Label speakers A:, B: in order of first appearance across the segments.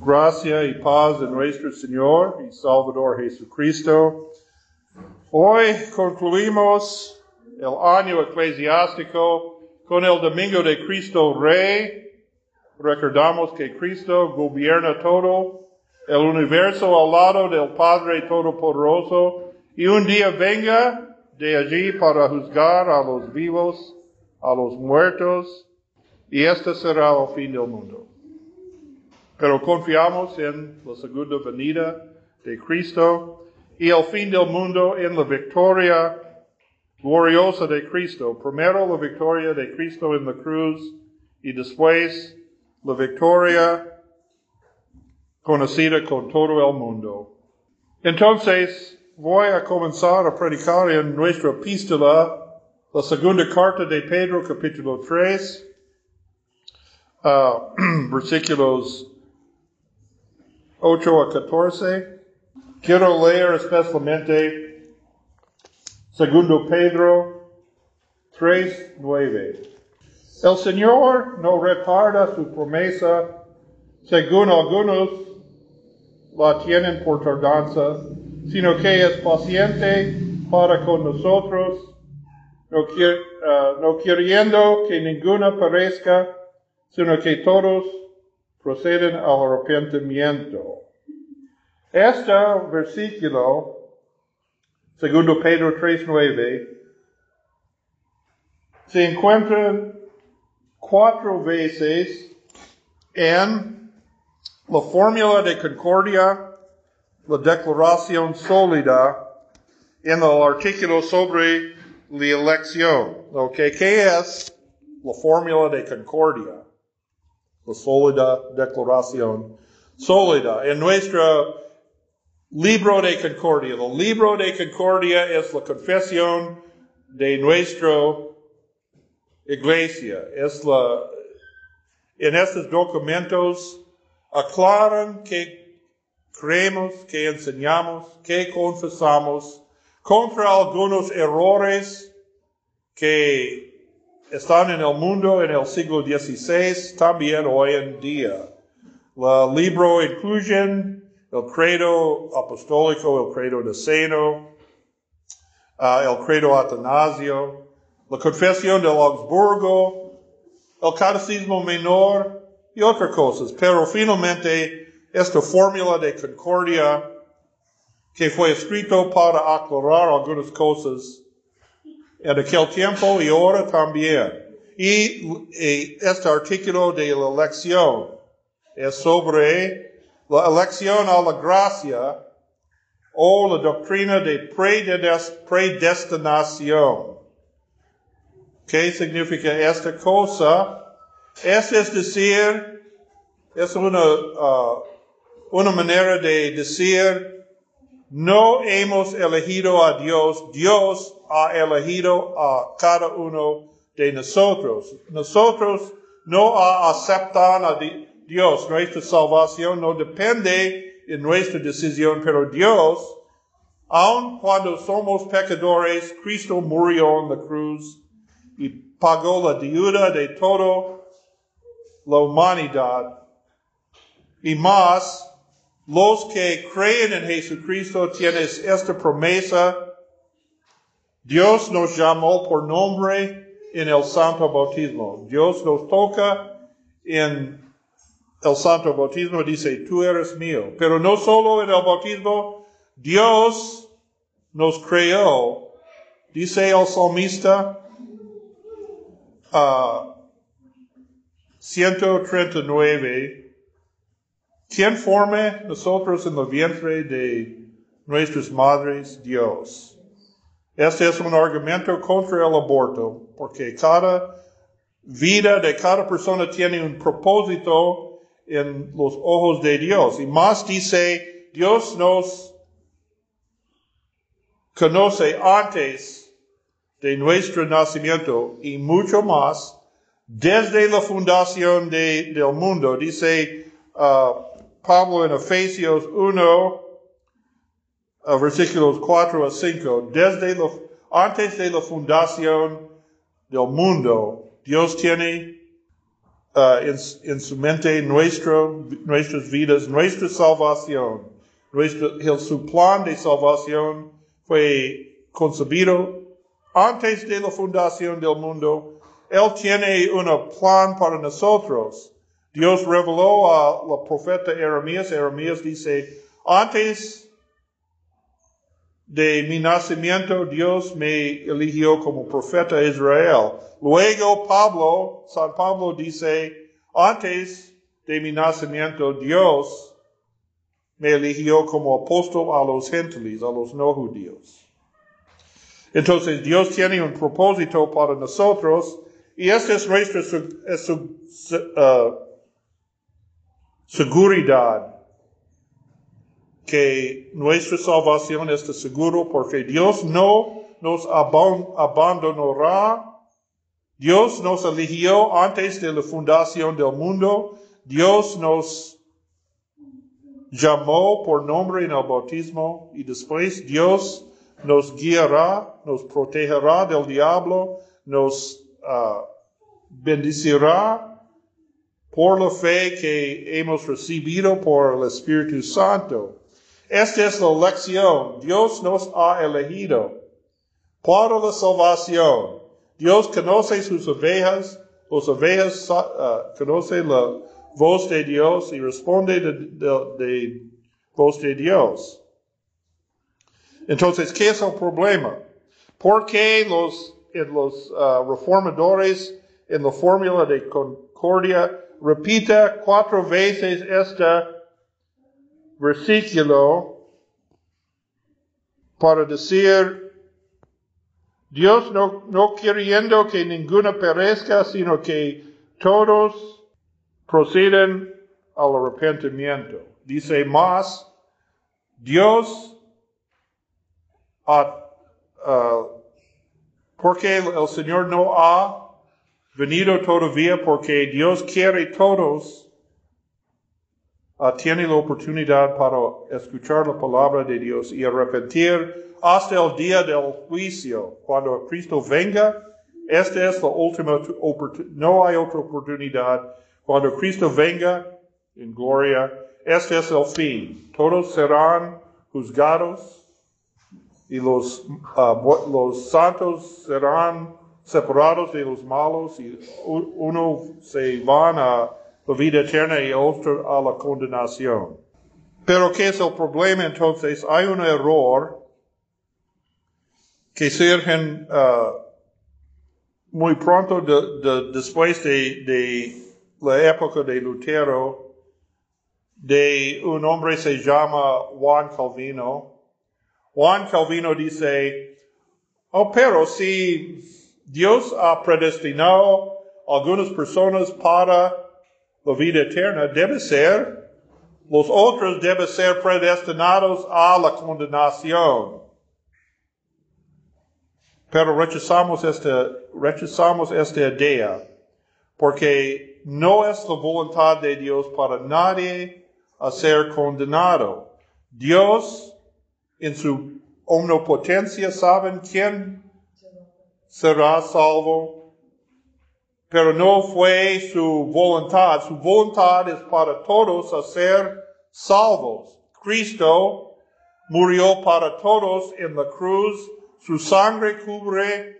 A: Gracia y paz de nuestro Señor y Salvador Jesucristo. Hoy concluimos el año eclesiástico con el Domingo de Cristo Rey. Recordamos que Cristo gobierna todo el universo al lado del Padre Todopoderoso y un día venga de allí para juzgar a los vivos, a los muertos, y este será el fin del mundo. Pero confiamos en la segunda venida de Cristo y el fin del mundo en la victoria gloriosa de Cristo. Primero la victoria de Cristo en la cruz y después la victoria conocida con todo el mundo. Entonces, voy a comenzar a predicar en nuestra epístola, la segunda carta de Pedro, capítulo 3, uh, versículos 8 a 14. Quiero leer especialmente segundo Pedro 3, 9. El Señor no retarda su promesa, según algunos la tienen por tardanza, sino que es paciente para con nosotros, no, no queriendo que ninguna perezca, sino que todos proceden al arrepentimiento. Este versículo, segundo Pedro 3.9, se encuentra cuatro veces en la fórmula de concordia, la declaración sólida, en el artículo sobre la elección. Okay, ¿Qué es la fórmula de concordia? La sólida declaración sólida. En nuestro libro de concordia, el libro de concordia es la confesión de nuestra iglesia. Es la, en estos documentos aclaran que creemos, que enseñamos, que confesamos contra algunos errores que están en el mundo en el siglo XVI, también hoy en día. El libro incluye el credo apostólico, el credo deceno, uh, el credo atanasio, la confesión del Augsburgo, el catecismo menor y otras cosas. Pero finalmente, esta fórmula de concordia que fue escrito para aclarar algunas cosas en aquel tiempo y ahora también. Y, este artículo de la elección es sobre la elección a la gracia o la doctrina de predestinación. ¿Qué significa esta cosa? Es, es decir, es una, uh, una manera de decir no hemos elegido a Dios, Dios ha elegido a cada uno de nosotros. Nosotros no aceptamos a Dios. Nuestra salvación no depende de nuestra decisión, pero Dios, aun cuando somos pecadores, Cristo murió en la cruz y pagó la deuda de toda la humanidad. Y más, los que creen en Jesucristo tienen esta promesa. Dios nos llamó por nombre en el santo bautismo. Dios nos toca en el santo bautismo, dice, tú eres mío. Pero no solo en el bautismo, Dios nos creó. Dice el salmista, uh, 139, ¿Quién forme nosotros en el vientre de nuestras madres? Dios. Este es un argumento contra el aborto, porque cada vida de cada persona tiene un propósito en los ojos de Dios. Y más dice, Dios nos conoce antes de nuestro nacimiento y mucho más desde la fundación del mundo. Dice, uh, Pablo en Efesios 1, versículos 4 a 5, desde antes de la fundación del mundo, Dios tiene uh, en, en, su mente nuestro, nuestras vidas, nuestra salvación. Nuestro, el, su plan de salvación fue concebido antes de la fundación del mundo. Él tiene un plan para nosotros. Dios reveló a la profeta Jeremías. Jeremías dice, antes de mi nacimiento, Dios me eligió como profeta de Israel. Luego Pablo, San Pablo dice, antes de mi nacimiento, Dios me eligió como apóstol a los gentiles, a los no judíos. Entonces Dios tiene un propósito para nosotros y esta es nuestra es uh, seguridad que nuestra salvación está seguro porque Dios no nos abandonará. Dios nos eligió antes de la fundación del mundo. Dios nos llamó por nombre en el bautismo y después Dios nos guiará, nos protegerá del diablo, nos uh, bendecirá por la fe que hemos recibido por el Espíritu Santo. Esta es la lección. Dios nos ha elegido para la salvación. Dios conoce sus ovejas, las ovejas uh, conoce la voz de Dios y responde de, de, de voz de Dios. Entonces, ¿qué es el problema? ¿Por qué los, en los uh, reformadores en la fórmula de concordia repita cuatro veces esta versículo para decir, Dios no, no queriendo que ninguna perezca, sino que todos proceden al arrepentimiento. Dice más, Dios, porque el Señor no ha venido todavía, porque Dios quiere todos uh, la oportunidad para escuchar la palabra de Dios y arrepentir hasta el día del juicio. Cuando Cristo venga, esta es la última oportunidad, no hay otra oportunidad. Cuando Cristo venga en gloria, este es el fin. Todos serán juzgados y los, uh, los santos serán separados de los malos y uno se van a la vida eterna y otro a la condenación. Pero ¿qué es el problema entonces? Hay un error que surge uh, muy pronto después de, la época de Lutero, de un hombre se llama Juan Calvino. Juan Calvino dice, oh, pero si Dios ha predestinado algunas personas para la vida eterna debe ser, los otros deben ser predestinados a la condenación. Pero rechazamos esta, rechazamos esta idea porque no es la voluntad de Dios para nadie a ser condenado. Dios, en su omnipotencia, saben quién será salvo pero no fue su voluntad. Su voluntad es para todos a ser salvos. Cristo murió para todos en la cruz. Su sangre cubre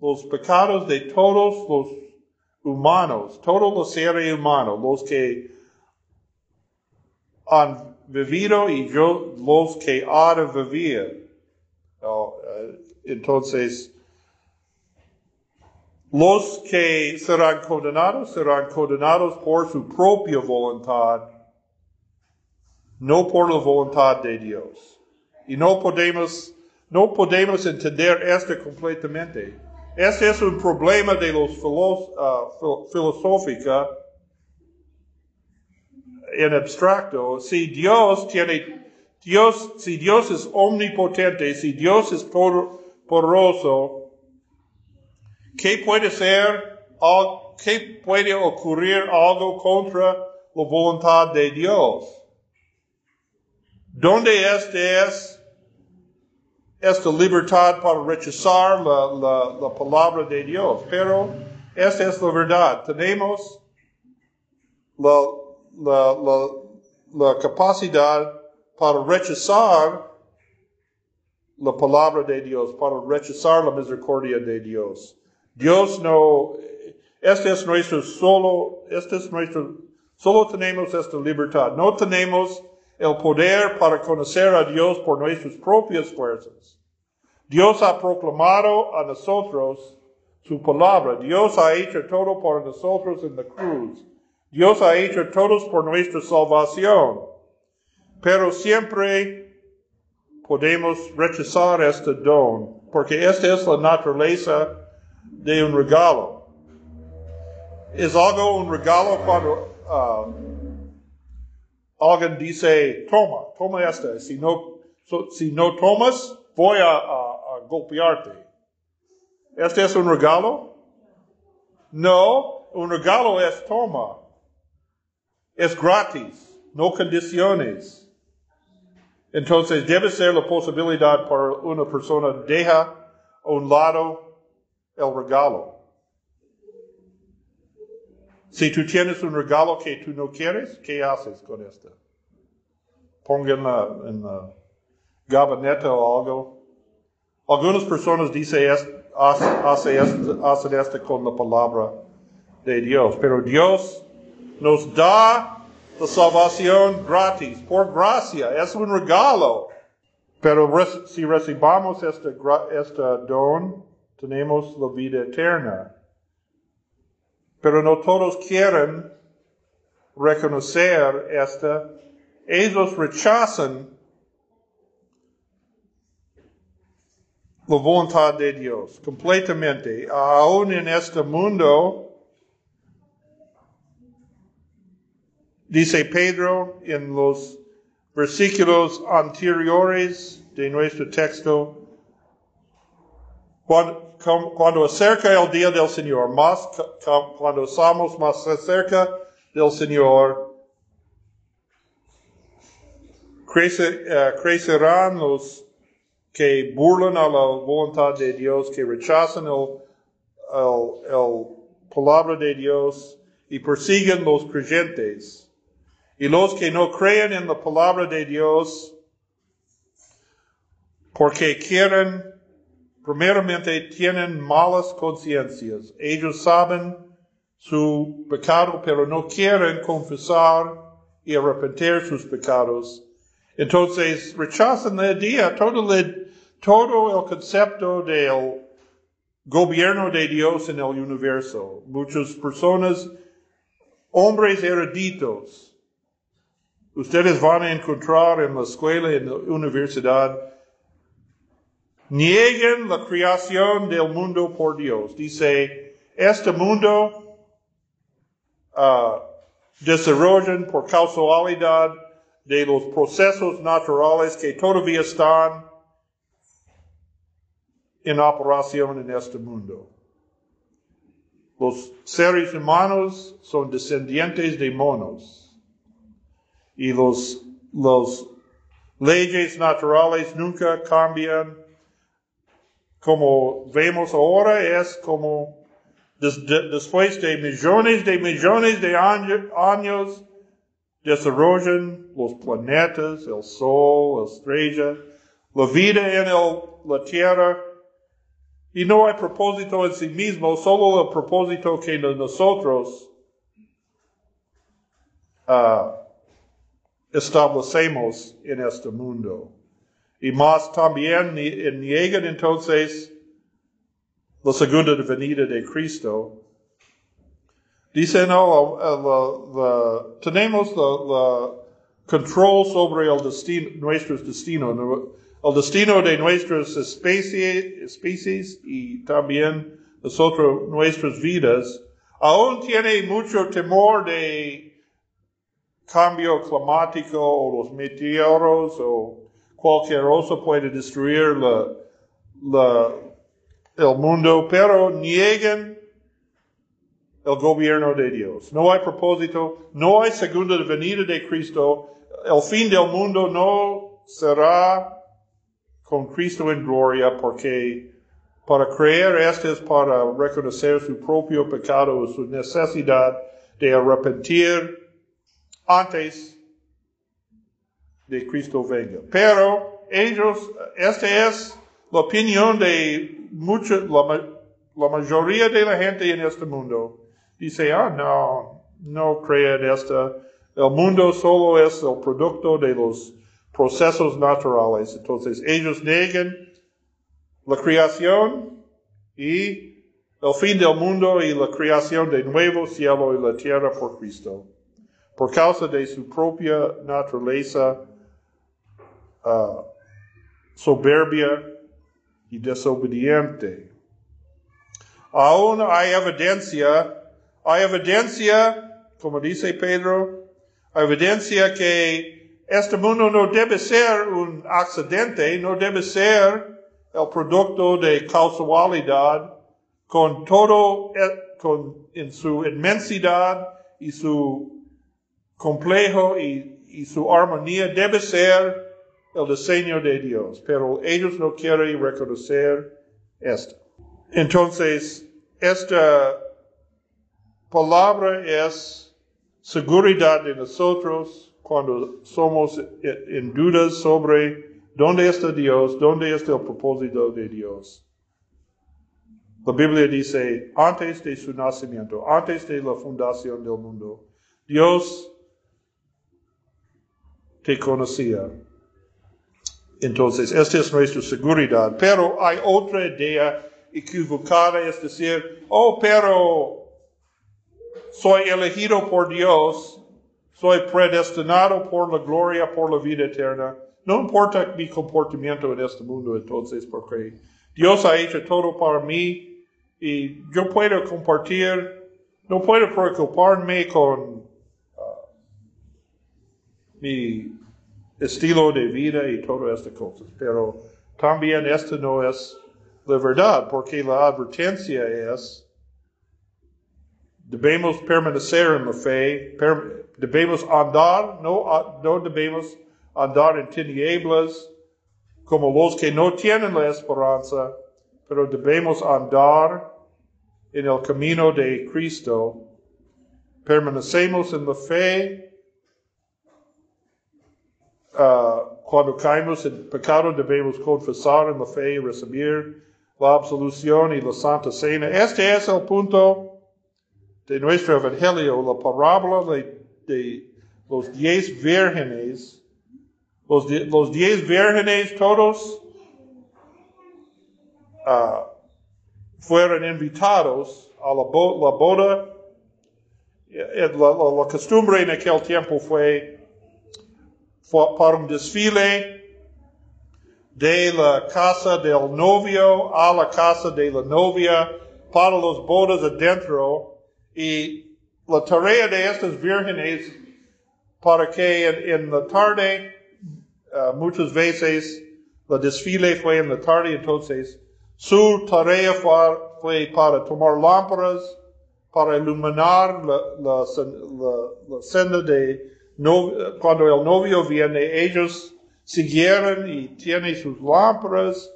A: los pecados de todos los humanos, todos los seres humanos, los que han vivido y yo, los que han de vivir. Eh, entonces, los que serán condenados serán condenados por su propia voluntad, no por la voluntad de Dios. Y no podemos, no podemos entender esto completamente. Este es un problema de los uh, filosófica en abstracto. Si Dios tiene, Dios, si Dios es omnipotente, si Dios es poderoso, ¿Qué puede ser, qué puede ocurrir algo contra la voluntad de Dios? ¿Dónde este es esta libertad para rechazar la, la, la palabra de Dios? Pero esta es la verdad. Tenemos la, la, la, la capacidad para rechazar la palabra de Dios, para rechazar la misericordia de Dios. Dios no, este es nuestro solo, este es nuestro, solo tenemos esta libertad. No tenemos el poder para conocer a Dios por nuestras propias fuerzas. Dios ha proclamado a nosotros su palabra. Dios ha hecho todo por nosotros en la cruz. Dios ha hecho todo por nuestra salvación. Pero siempre podemos rechazar este don, porque esta es la naturaleza de un regalo. Es algo un regalo cuando uh, alguien dice, toma, toma esta. Si no, si no tomas, voy a, a golpearte. ¿Este es un regalo? No, un regalo es toma. Es gratis, no condiciones. Entonces debe ser la posibilidad para una persona deja a un lado el regalo. Si tú tienes un regalo que tú no quieres, ¿qué haces con esto? Ponga en la, en la gabinete o algo. Algunas personas dicen hacen esto con la palabra de Dios, pero Dios nos da la salvación gratis, por gracia, es un regalo. Pero si recibamos este, este don, tenemos la vida eterna. Pero no todos quieren reconocer esta. Ellos rechazan la voluntad de Dios completamente. Aún en este mundo, Dice Pedro en los versículos anteriores de nuestro texto, cuando, cuando acerca el día del Señor, más cuando estamos más cerca del Señor, eh, crecerán los que burlan a la voluntad de Dios, que rechazan el, el, el palabra de Dios y persiguen los creyentes. Y los que no creen en la palabra de Dios, porque quieren, primeramente tienen malas conciencias. Ellos saben su pecado, pero no quieren confesar y arrepentir sus pecados. Entonces rechazan la idea, todo el, todo el concepto del gobierno de Dios en el universo. Muchas personas, hombres eruditos, ustedes van a encontrar en la escuela, en la universidad, nieguen la creación del mundo por Dios. Dice, este mundo uh, desarrollan por causalidad de los procesos naturales que todavía están en operación en este mundo. Los seres humanos son descendientes de monos y los, los leyes naturales nunca cambian. Como vemos ahora es como después de millones de millones de años desarrollan los planetas, el sol, la estrella, la vida en el, la tierra. Y no hay propósito en sí mismo, solo el propósito que nosotros uh, establecemos en este mundo. Y más también niegan entonces la segunda venida de Cristo. Dice, no, tenemos el control sobre el destino, nuestros destinos, el destino de nuestras especies, especies y también nosotros, nuestras vidas. Aún tiene mucho temor de cambio climático o los meteoros o cualquier cosa puede destruir la, el mundo, pero niegan el gobierno de Dios. No hay propósito, no hay segunda venida de Cristo. El fin del mundo no será con Cristo en gloria porque para creer este es para reconocer su propio pecado, su necesidad de arrepentir antes de Cristo venga. Pero ellos, esta es la opinión de mucha, la, la mayoría de la gente en este mundo. Dice, ah, no, no creen esta. El mundo solo es el producto de los procesos naturales. Entonces ellos niegan la creación y el fin del mundo y la creación de nuevo cielo y la tierra por Cristo, por causa de su propia naturaleza uh, soberbia y desobediente. Aún hay evidencia, hay evidencia, como dice Pedro, hay evidencia que este mundo no debe ser un accidente, no debe ser el producto de causalidad con todo, eh, con, en su inmensidad y su complejo y, y su armonía debe ser el diseño de Dios, pero ellos no quieren reconocer esto. Entonces, esta palabra es seguridad de nosotros cuando somos en dudas sobre dónde está Dios, dónde está el propósito de Dios. La Biblia dice, antes de su nacimiento, antes de la fundación del mundo, Dios te conocía. Entonces, esta es nuestra seguridad. Pero hay otra idea equivocada, es decir, oh, pero soy elegido por Dios, soy predestinado por la gloria, por la vida eterna. No importa mi comportamiento en este mundo, entonces, porque Dios ha hecho todo para mí y yo puedo compartir, no puedo preocuparme con uh, mi estilo de vida y todas estas cosas. Pero también esto no es la verdad, porque la advertencia es, debemos permanecer en la fe, debemos andar, no, no debemos andar en tinieblas como los que no tienen la esperanza, pero debemos andar en el camino de Cristo. Permanecemos en la fe, uh, cuando caemos en pecado debemos confesar en la fe y recibir la absolución y la santa cena. Este es el punto de nuestro evangelio, la parábola de, de los diez vírgenes. Los, los diez vírgenes todos uh, fueron invitados a la, la boda. La, la, la costumbre en aquel tiempo fue para un desfile de la casa del novio a la casa de la novia para los bodas adentro. Y la tarea de estas vírgenes para que en, la tarde uh, muchas veces la desfile fue en la tarde entonces su tarea fue, fue para tomar lámparas para iluminar la, la, la, la senda de cuando el novio viene, ellos siguieron y tienen sus lámparas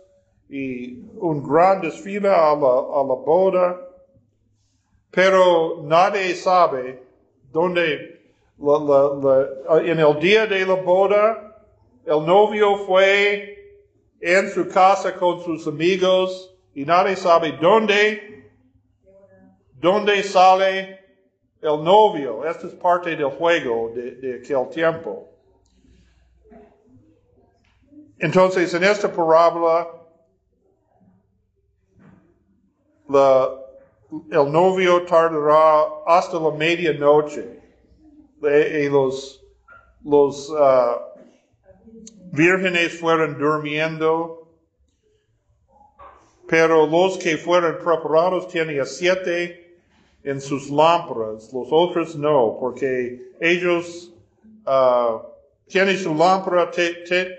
A: y un gran desfile a la, a la boda, pero nadie sabe dónde, en el día de la boda, el novio fue en su casa con sus amigos y nadie sabe dónde, dónde sale el novio. Esta es parte del juego de, aquel tiempo. Entonces, en esta parábola, el novio tardará hasta la medianoche. Y los, los uh, vírgenes fueron durmiendo, pero los que fueron preparados tenían siete en sus lámparas, los otros no, porque ellos uh, tienen su lámpara,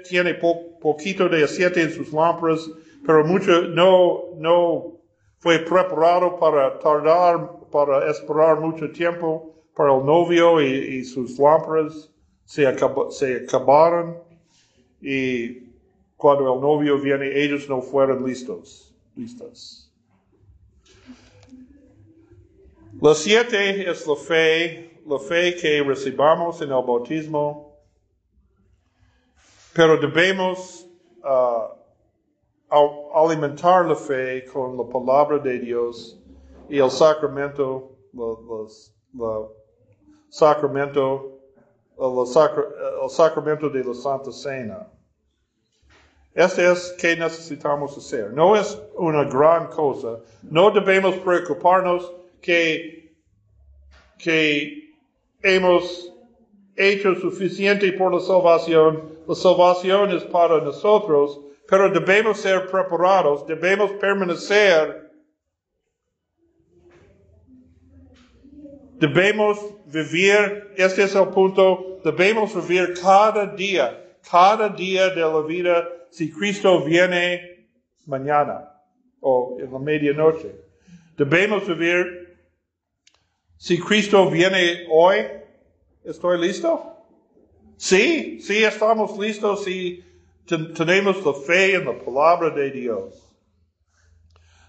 A: tiene poquito de aceite en sus lámparas, pero mucho no, no fue preparado para tardar, para esperar mucho tiempo para el novio y, sus lámparas se, se acabaron y cuando el novio viene ellos no fueron listos, listas. La siete es la fe, la fe que recibamos en el bautismo, pero debemos uh, alimentar la fe con la palabra de Dios y el sacramento, sacramento, el, sacra, el sacramento de la Santa Cena. Este es que necesitamos hacer. No es una gran cosa. No debemos preocuparnos que, que hemos hecho suficiente por la salvación. La salvación es para nosotros, pero debemos ser preparados, debemos permanecer, debemos vivir, este es el punto, debemos vivir cada día, cada día de la vida si Cristo viene mañana o en la medianoche. Debemos vivir, si Cristo viene hoy, ¿estoy listo? Sí, sí estamos listos si tenemos la fe en la palabra de Dios.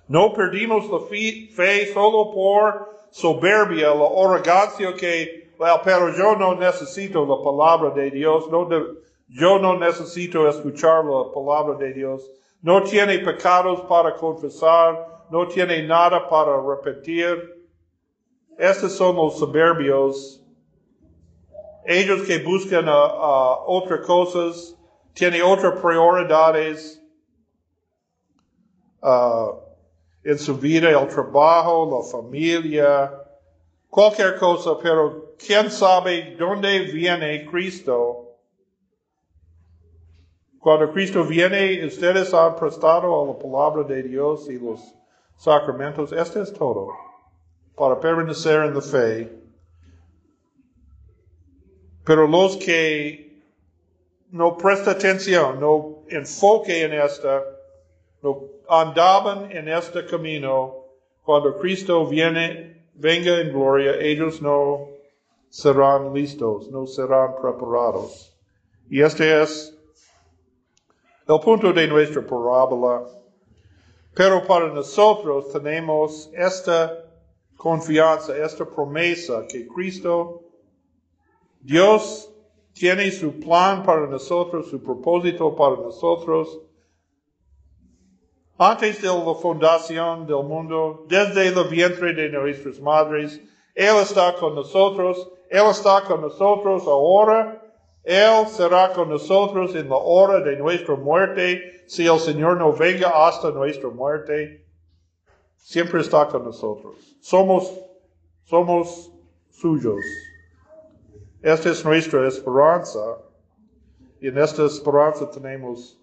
A: No perdimos la fe solo por soberbia, la arrogancia que, well, pero yo no necesito la palabra de Dios, yo no necesito escuchar la palabra de Dios. No tiene pecados para confesar, no tiene nada para repetir. Estos son los soberbios. Ellos que buscan otras cosas, tienen otras prioridades uh, en su vida, el trabajo, la familia, cualquier cosa, pero quién sabe dónde viene Cristo cuando Cristo viene, ustedes han prestado a la palabra de Dios y los sacramentos. Este es todo para permanecer en la fe. Pero los que no prestan atención, no enfoque en esta, no andaban en este camino, cuando Cristo viene, venga en gloria, ellos no serán listos, no serán preparados. Y este es el punto de nuestra parábola. Pero para nosotros tenemos esta confianza, esta promesa que Cristo, Dios tiene su plan para nosotros, su propósito para nosotros. Antes de la fundación del mundo, desde el vientre de nuestras madres, Él está con nosotros, Él está con nosotros ahora él será con nosotros en la hora de nuestra muerte, si el Señor no venga hasta nuestra muerte. Siempre está con nosotros. Somos, somos suyos. Esta es nuestra esperanza. Y en esta esperanza tenemos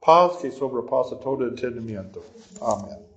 A: paz que sobrepasa todo entendimiento. Amén.